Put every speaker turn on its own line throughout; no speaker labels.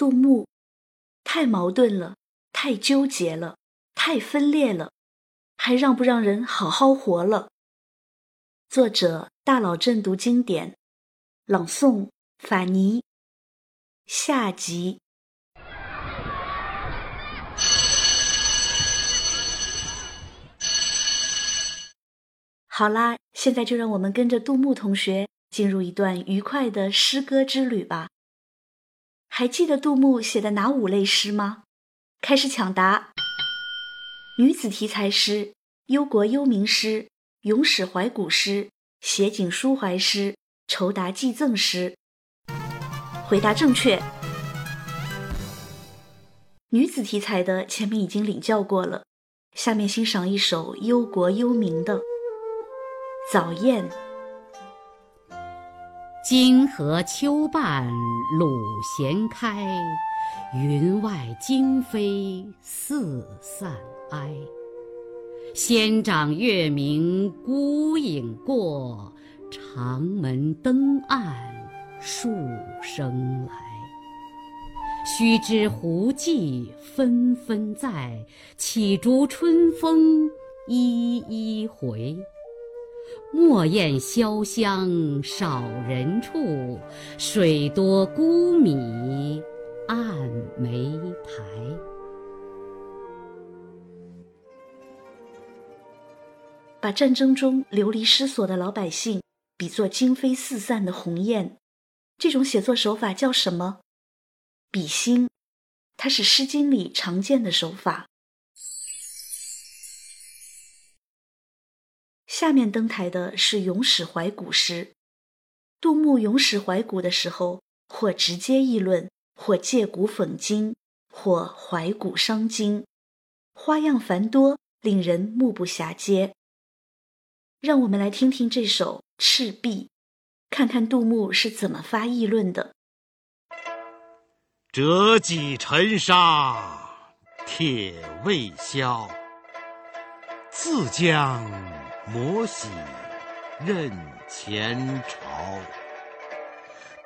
杜牧，太矛盾了，太纠结了，太分裂了，还让不让人好好活了？作者：大佬正读经典，朗诵：法尼。下集。好啦，现在就让我们跟着杜牧同学进入一段愉快的诗歌之旅吧。还记得杜牧写的哪五类诗吗？开始抢答：女子题材诗、忧国忧民诗、咏史怀古诗、写景抒怀诗、酬答寄赠诗。回答正确。女子题材的前面已经领教过了，下面欣赏一首忧国忧民的《早雁》。
荆河秋半鲁闲开，云外惊飞四散哀。仙长月明孤影过，长门灯暗数声来。须知胡骑纷纷在，岂逐春风一一回。莫厌潇湘少人处，水多孤米暗梅苔。
把战争中流离失所的老百姓比作惊飞四散的鸿雁，这种写作手法叫什么？比心，它是《诗经》里常见的手法。下面登台的是咏史怀古诗。杜牧咏史怀古的时候，或直接议论，或借古讽今，或怀古伤今，花样繁多，令人目不暇接。让我们来听听这首《赤壁》，看看杜牧是怎么发议论的：“
折戟沉沙，铁未销，自将。”摩洗认前朝，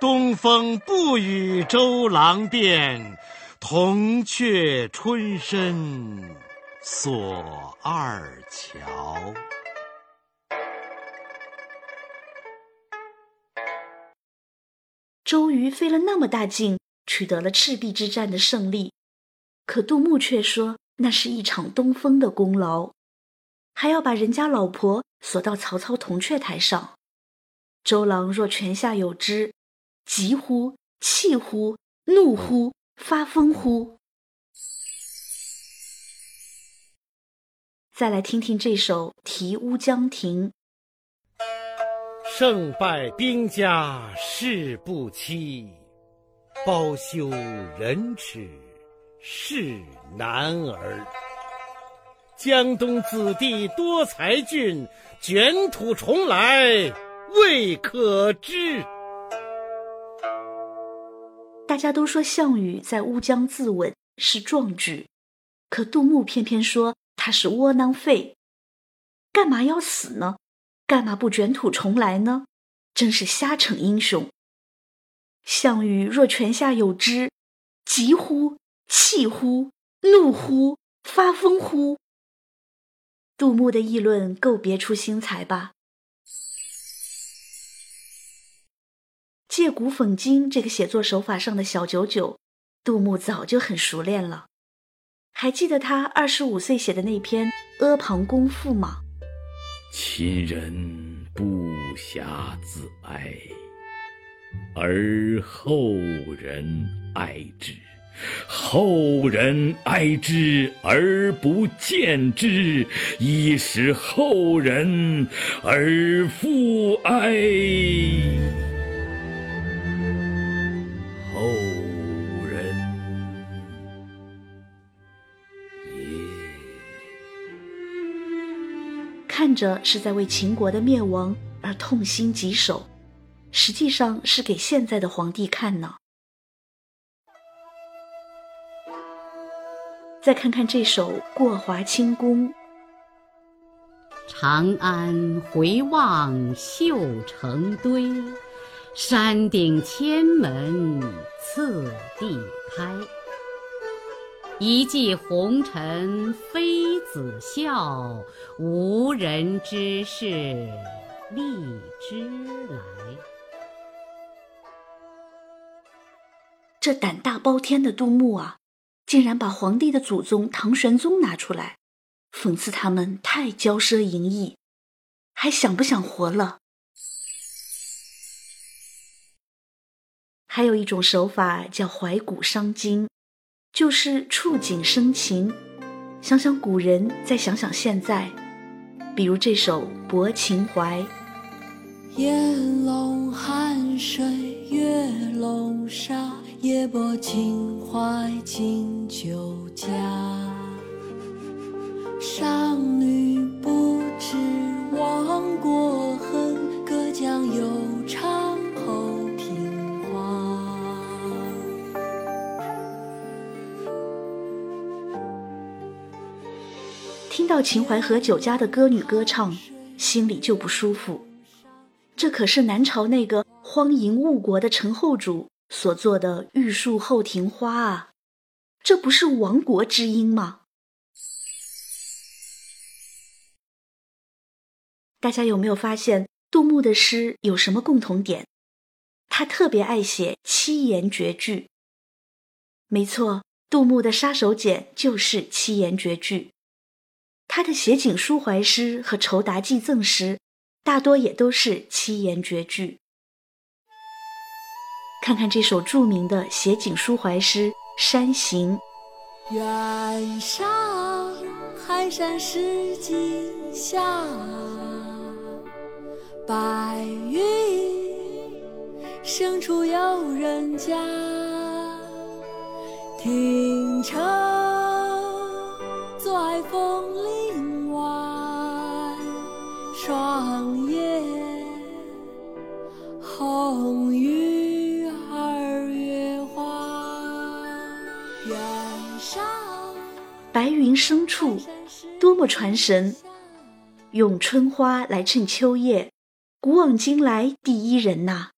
东风不与周郎便，铜雀春深锁二乔。
周瑜费了那么大劲，取得了赤壁之战的胜利，可杜牧却说那是一场东风的功劳。还要把人家老婆锁到曹操铜雀台上，周郎若泉下有知，急乎、气乎、怒乎、发疯乎。再来听听这首《题乌江亭》：
胜败兵家事不期，包羞忍耻是男儿。江东子弟多才俊，卷土重来未可知。
大家都说项羽在乌江自刎是壮举，可杜牧偏偏说他是窝囊废。干嘛要死呢？干嘛不卷土重来呢？真是瞎逞英雄。项羽若泉下有知，急乎、气乎、怒乎、发疯乎？杜牧的议论够别出心裁吧？借古讽今这个写作手法上的小九九，杜牧早就很熟练了。还记得他二十五岁写的那篇《阿房宫赋》吗？
亲人不暇自哀，而后人哀之。后人哀之而不见之，以使后人而复哀。后人。
看着是在为秦国的灭亡而痛心疾首，实际上是给现在的皇帝看呢。再看看这首《过华清宫》：
长安回望绣成堆，山顶千门次第开。一骑红尘妃子笑，无人知是荔枝来。
这胆大包天的杜牧啊，竟然把皇帝的祖宗唐玄宗拿出来，讽刺他们太骄奢淫逸，还想不想活了？还有一种手法叫怀古伤今。就是触景生情，想想古人，再想想现在。比如这首《泊秦淮》：
烟笼寒水月笼沙，夜泊秦淮近酒家。商女不知亡国恨，隔江犹唱后庭花。
听到秦淮河酒家的歌女歌唱，心里就不舒服。这可是南朝那个荒淫误国的陈后主所做的玉树后庭花啊，这不是亡国之音吗？大家有没有发现杜牧的诗有什么共同点？他特别爱写七言绝句。没错，杜牧的杀手锏就是七言绝句。他的写景抒怀诗和酬答祭赠诗，大多也都是七言绝句。看看这首著名的写景抒怀诗《山行》：
远上寒山石径下，白云深处有人家，停车
深处，多么传神！用春花来衬秋叶，古往今来第一人呐！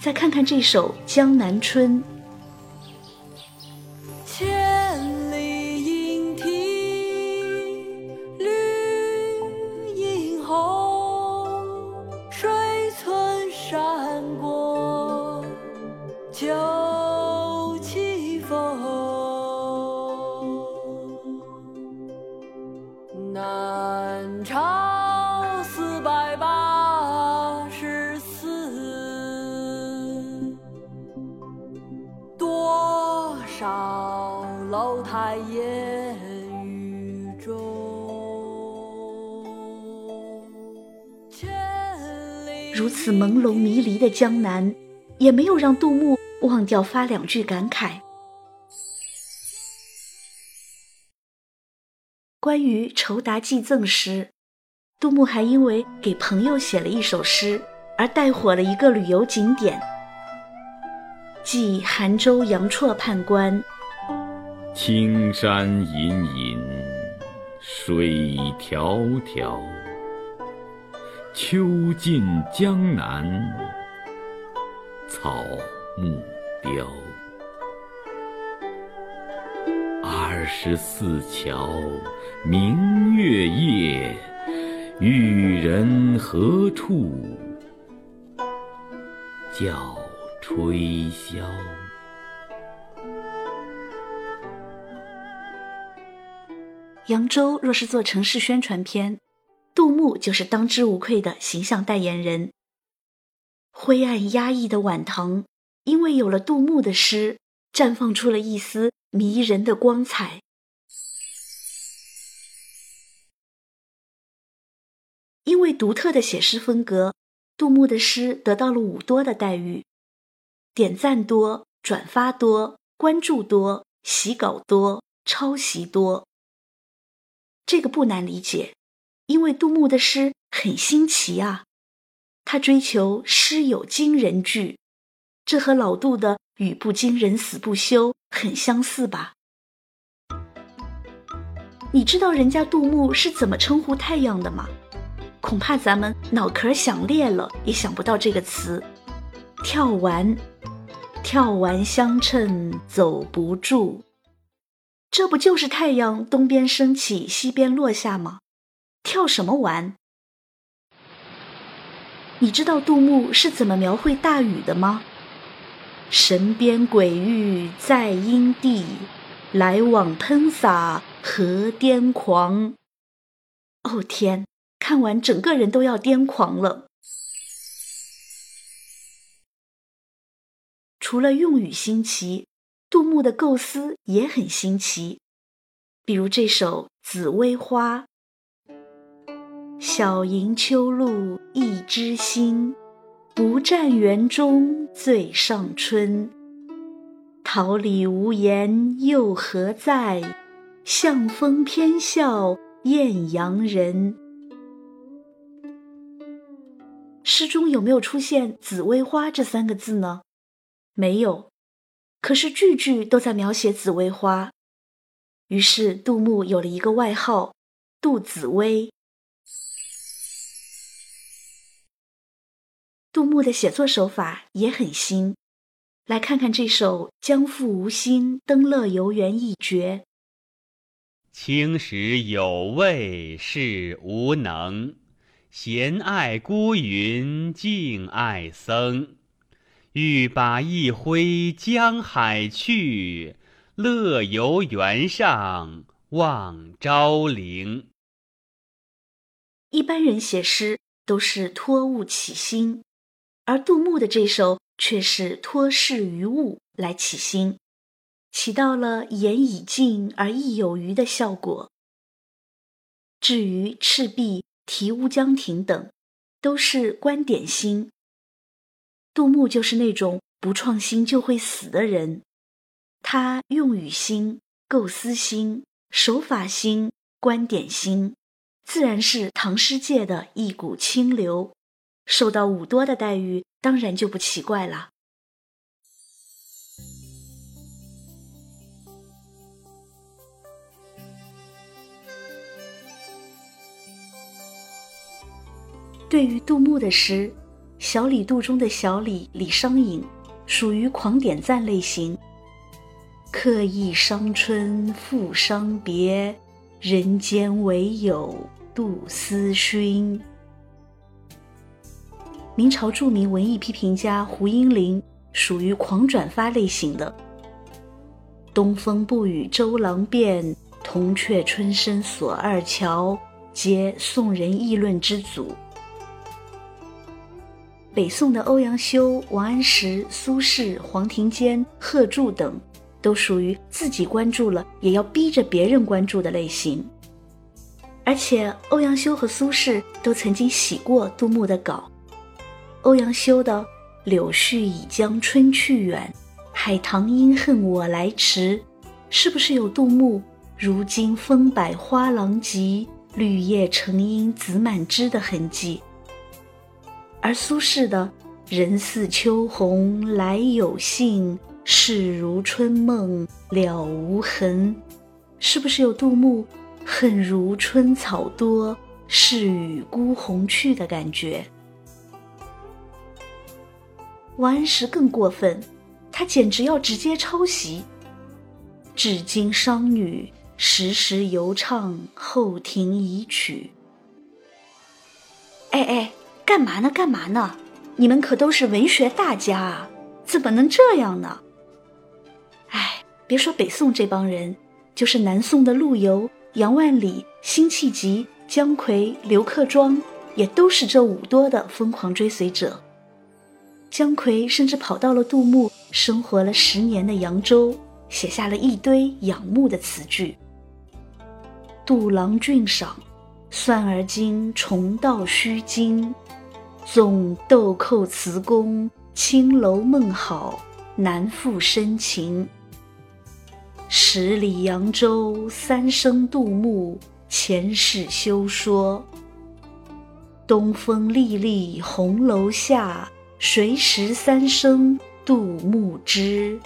再看看这首《江南春》。江南，也没有让杜牧忘掉发两句感慨。关于酬答祭赠诗，杜牧还因为给朋友写了一首诗，而带火了一个旅游景点。寄杭州杨绰判官，
青山隐隐，水迢迢。秋尽江南，草木凋。二十四桥明月夜，玉人何处教吹箫？
扬州若是做城市宣传片。杜牧就是当之无愧的形象代言人。灰暗压抑的晚唐，因为有了杜牧的诗，绽放出了一丝迷人的光彩。因为独特的写诗风格，杜牧的诗得到了五多的待遇：点赞多、转发多、关注多、洗稿多、抄袭多。这个不难理解。因为杜牧的诗很新奇啊，他追求诗有惊人句，这和老杜的“语不惊人死不休”很相似吧？你知道人家杜牧是怎么称呼太阳的吗？恐怕咱们脑壳想裂了也想不到这个词。跳完，跳完相称走不住。这不就是太阳东边升起，西边落下吗？跳什么完？你知道杜牧是怎么描绘大雨的吗？神边鬼域在阴地，来往喷洒何癫狂。哦天，看完整个人都要癫狂了。除了用语新奇，杜牧的构思也很新奇。比如这首《紫薇花》。小吟秋露一枝新，不占园中最上春。桃李无言又何在？向风偏笑艳阳人。诗中有没有出现“紫薇花”这三个字呢？没有，可是句句都在描写紫薇花。于是杜牧有了一个外号——杜紫薇。杜牧的写作手法也很新，来看看这首《将复无心，登乐游原》一绝。
青史有味是无能，闲爱孤云，静爱僧。欲把一挥江海去，乐游原上望昭陵。
一般人写诗都是托物起兴。而杜牧的这首却是托事于物来起兴，起到了言已尽而意有余的效果。至于赤壁、题乌江亭等，都是观点新。杜牧就是那种不创新就会死的人，他用语新、构思新、手法新、观点新，自然是唐诗界的一股清流。受到五多的待遇，当然就不奇怪了。对于杜牧的诗，《小李杜》中的小李李商隐，属于狂点赞类型。客忆伤春复伤别，人间唯有杜思勋。明朝著名文艺批评家胡应麟属于狂转发类型的。东风不与周郎便，铜雀春深锁二乔，皆宋人议论之祖。北宋的欧阳修、王安石、苏轼、黄庭坚、贺铸等，都属于自己关注了也要逼着别人关注的类型。而且欧阳修和苏轼都曾经洗过杜牧的稿。欧阳修的“柳絮已将春去远，海棠因恨我来迟”，是不是有杜牧“如今风摆花狼藉，绿叶成荫子满枝”的痕迹？而苏轼的“人似秋鸿来有信，事如春梦了无痕”，是不是有杜牧“恨如春草多，是与孤鸿去”的感觉？王安石更过分，他简直要直接抄袭。至今商女时时犹唱后庭遗曲。哎哎，干嘛呢？干嘛呢？你们可都是文学大家啊，怎么能这样呢？哎，别说北宋这帮人，就是南宋的陆游、杨万里、辛弃疾、姜夔、刘克庄，也都是这五多的疯狂追随者。姜夔甚至跑到了杜牧生活了十年的扬州，写下了一堆仰慕的词句：“杜郎俊赏，算而今重蹈虚惊。纵豆蔻词工，青楼梦好，难复深情。十里扬州，三生杜牧，前世休说。东风历历红楼下。”谁识三生杜牧之？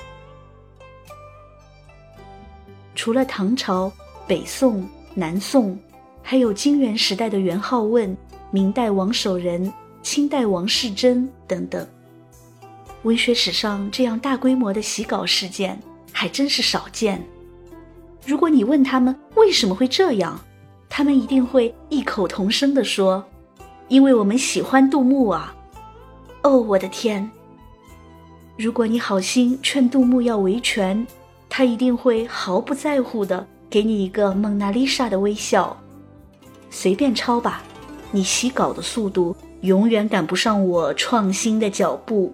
除了唐朝、北宋、南宋，还有金元时代的元好问、明代王守仁、清代王世贞等等。文学史上这样大规模的洗稿事件还真是少见。如果你问他们为什么会这样，他们一定会异口同声地说：“因为我们喜欢杜牧啊！”哦，我的天！如果你好心劝杜牧要维权，他一定会毫不在乎的给你一个蒙娜丽莎的微笑。随便抄吧，你洗稿的速度永远赶不上我创新的脚步。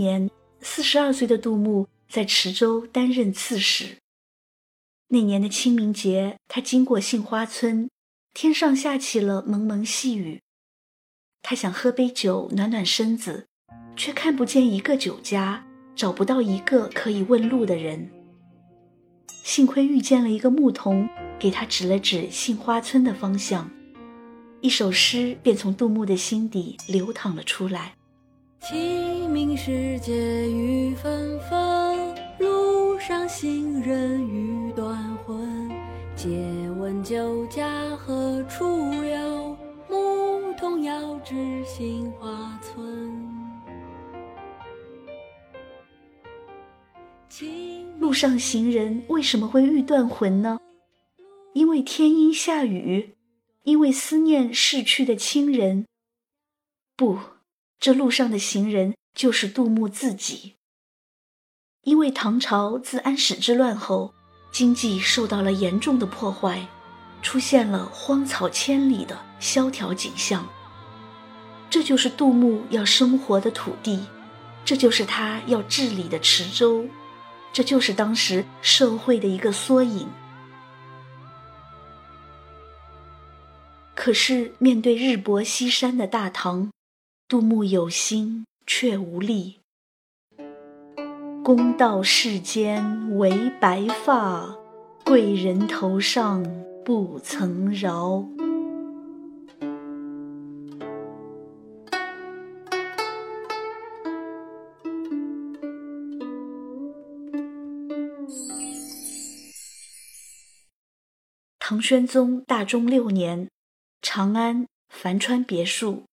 年，四十二岁的杜牧在池州担任刺史。那年的清明节，他经过杏花村，天上下起了蒙蒙细雨。他想喝杯酒暖暖身子，却看不见一个酒家，找不到一个可以问路的人。幸亏遇见了一个牧童，给他指了指杏花村的方向，一首诗便从杜牧的心底流淌了出来。
清明时节雨纷纷，路上行人欲断魂。借问酒家何处有？牧童遥指杏花村。
路上行人为什么会欲断魂呢？因为天阴下雨，因为思念逝去的亲人。不。这路上的行人就是杜牧自己。因为唐朝自安史之乱后，经济受到了严重的破坏，出现了荒草千里的萧条景象。这就是杜牧要生活的土地，这就是他要治理的池州，这就是当时社会的一个缩影。可是面对日薄西山的大唐。杜牧有心却无力，公道世间唯白发，贵人头上不曾饶。唐玄宗大中六年，长安樊川别墅。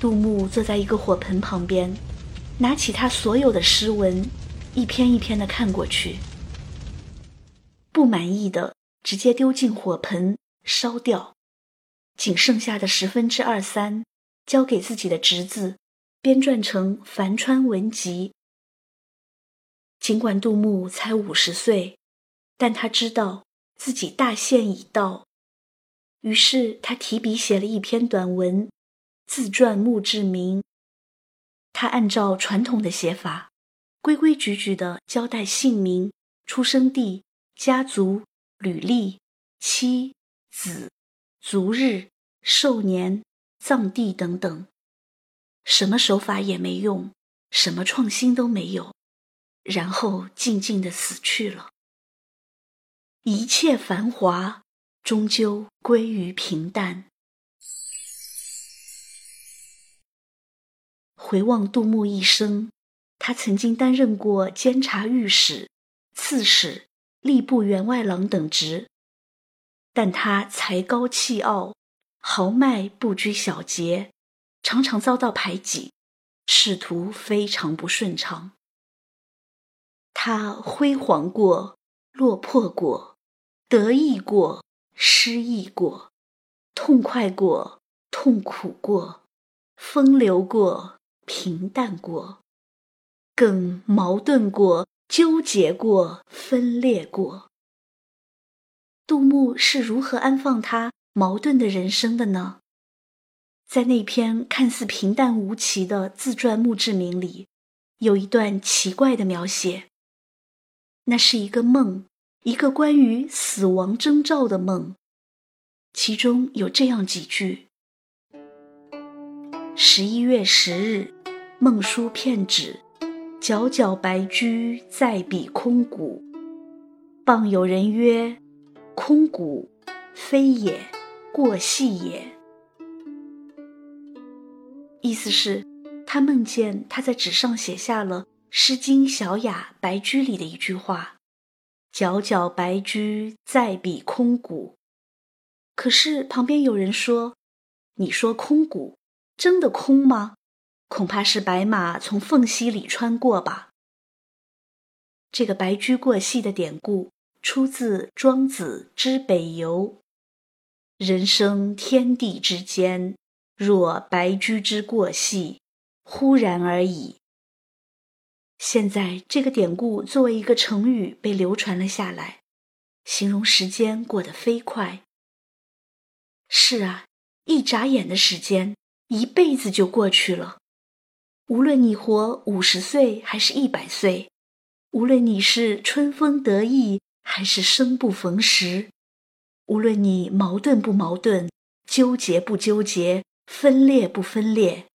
杜牧坐在一个火盆旁边，拿起他所有的诗文，一篇一篇的看过去。不满意的直接丢进火盆烧掉，仅剩下的十分之二三，交给自己的侄子编撰成《樊川文集》。尽管杜牧才五十岁，但他知道自己大限已到，于是他提笔写了一篇短文。自传墓志铭，他按照传统的写法，规规矩矩地交代姓名、出生地、家族、履历、妻子、卒日、寿年、葬地等等，什么手法也没用，什么创新都没有，然后静静地死去了。一切繁华，终究归于平淡。回望杜牧一生，他曾经担任过监察御史、刺史、吏部员外郎等职，但他才高气傲，豪迈不拘小节，常常遭到排挤，仕途非常不顺畅。他辉煌过，落魄过，得意过，失意过，痛快过，痛苦过，风流过。平淡过，更矛盾过，纠结过，分裂过。杜牧是如何安放他矛盾的人生的呢？在那篇看似平淡无奇的自传墓志铭里，有一段奇怪的描写。那是一个梦，一个关于死亡征兆的梦，其中有这样几句：十一月十日。梦书片纸，皎皎白驹在彼空谷。傍有人曰：“空谷，非也，过隙也。”意思是，他梦见他在纸上写下了《诗经·小雅·白居》里的一句话：“皎皎白驹在彼空谷。”可是旁边有人说：“你说空谷，真的空吗？恐怕是白马从缝隙里穿过吧。”这个“白驹过隙”的典故出自《庄子·之北游》：“人生天地之间。”若白驹之过隙，忽然而已。现在这个典故作为一个成语被流传了下来，形容时间过得飞快。是啊，一眨眼的时间，一辈子就过去了。无论你活五十岁还是一百岁，无论你是春风得意还是生不逢时，无论你矛盾不矛盾，纠结不纠结。分裂不分裂，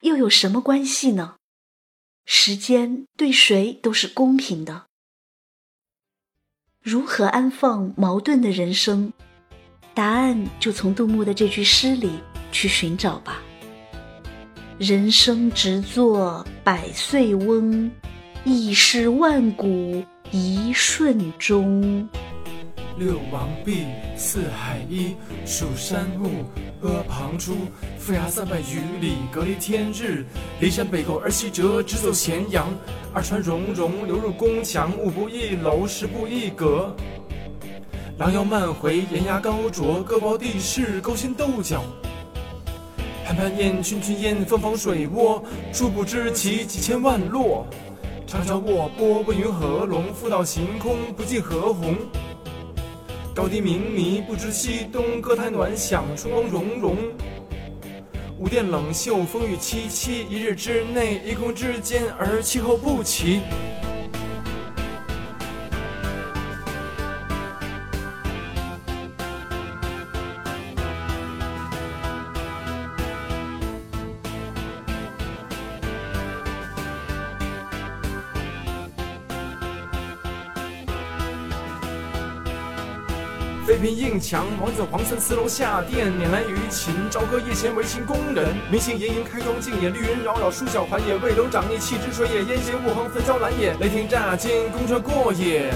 又有什么关系呢？时间对谁都是公平的。如何安放矛盾的人生？答案就从杜牧的这句诗里去寻找吧。人生只做百岁翁，亦是万古一瞬中。
六王毕，四海一，蜀山木，阿房出。府衙三百余里，隔离天日。骊山北构而西折，直走咸阳。二川溶溶，流入宫墙。五步一楼，十步一阁。狼腰漫回，岩牙高啄，各包地势，勾心斗角。攀攀岩，群群岩，峰峰水涡，殊不知其几千万落。长桥卧波，问云何龙？复道行空，不计何鸿。高低冥迷，不知西东。歌台暖响，春光融融。午殿冷袖，风雨凄凄。一日之内，一空之间，而气候不齐。妃嫔应墙，王子皇孙四楼下殿，辇来于秦，朝歌夜弦，为秦宫人。明星盈盈，开妆镜也，绿云扰扰，梳小环也。魏楼长逆，气之水也，烟斜雾横，焚烧兰也。雷霆乍惊，宫车过也。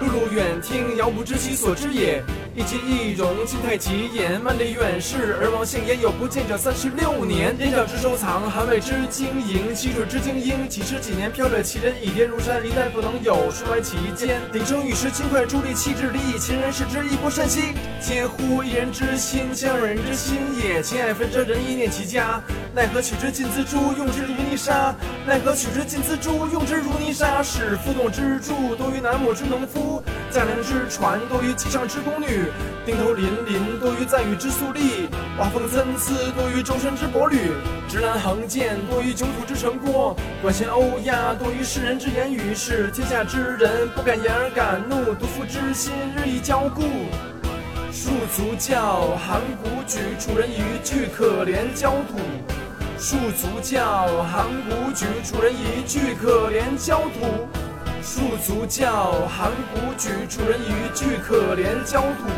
碌碌远听，遥不知其所之也。一击一容，金太极言。万里远视，而王姓焉有不见者三十六年。燕赵之收藏，韩魏之经营，西楚之精英。几十几年，飘掠其人，倚天如山，一代不能有，衰歪其间。鼎盛玉石，轻快助力，气质离异，秦人视之，亦不甚惜。嗟乎！一人之心，千万人之心也。情爱纷折，人意念其家。奈何取之尽锱铢，用之如泥沙？奈何取之尽锱铢，用之如泥沙？使负栋之柱，多于南亩之农夫。驾粮之船，多于机上之宫女；钉头林林，多于赞誉之粟粒；画风参差，多于周身之帛履；直栏横剑，多于窘土之城郭；管弦欧鸦，多于世人之言语。使天下之人不敢言而敢怒，独夫之心日益骄固。戍卒教，函谷举，楚人一句可怜焦土。戍卒教，函谷举，楚人一句可怜焦土。戍卒教，函谷举，楚人一句可怜焦土。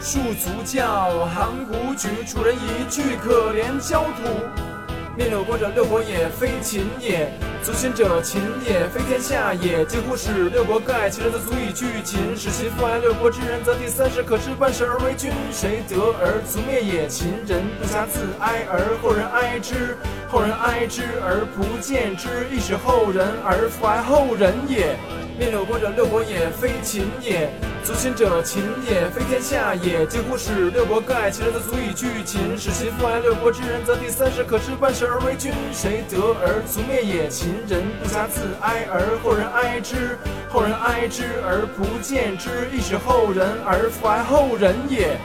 戍卒教，函谷举，楚人一句可怜焦土。面六国者，六国也，非秦也；足秦者，秦也，非天下也。几乎使六国各爱其人，则足以拒秦。使秦复爱六国之人，则第三世可知万世而为君。谁得而族灭也？秦人不暇自哀，而后人哀之；后人哀之而不见之，亦使后人而复哀后人也。面六国者，六国也，非秦也；足秦者，秦也，非天下也。几乎使六国各爱其人，则足以拒秦。使秦复爱六国之人，则第三世可知万世而为君。谁得而族灭也？秦人不暇自哀，而后人哀之；后人哀之而不见之，亦使后人而复哀后人也。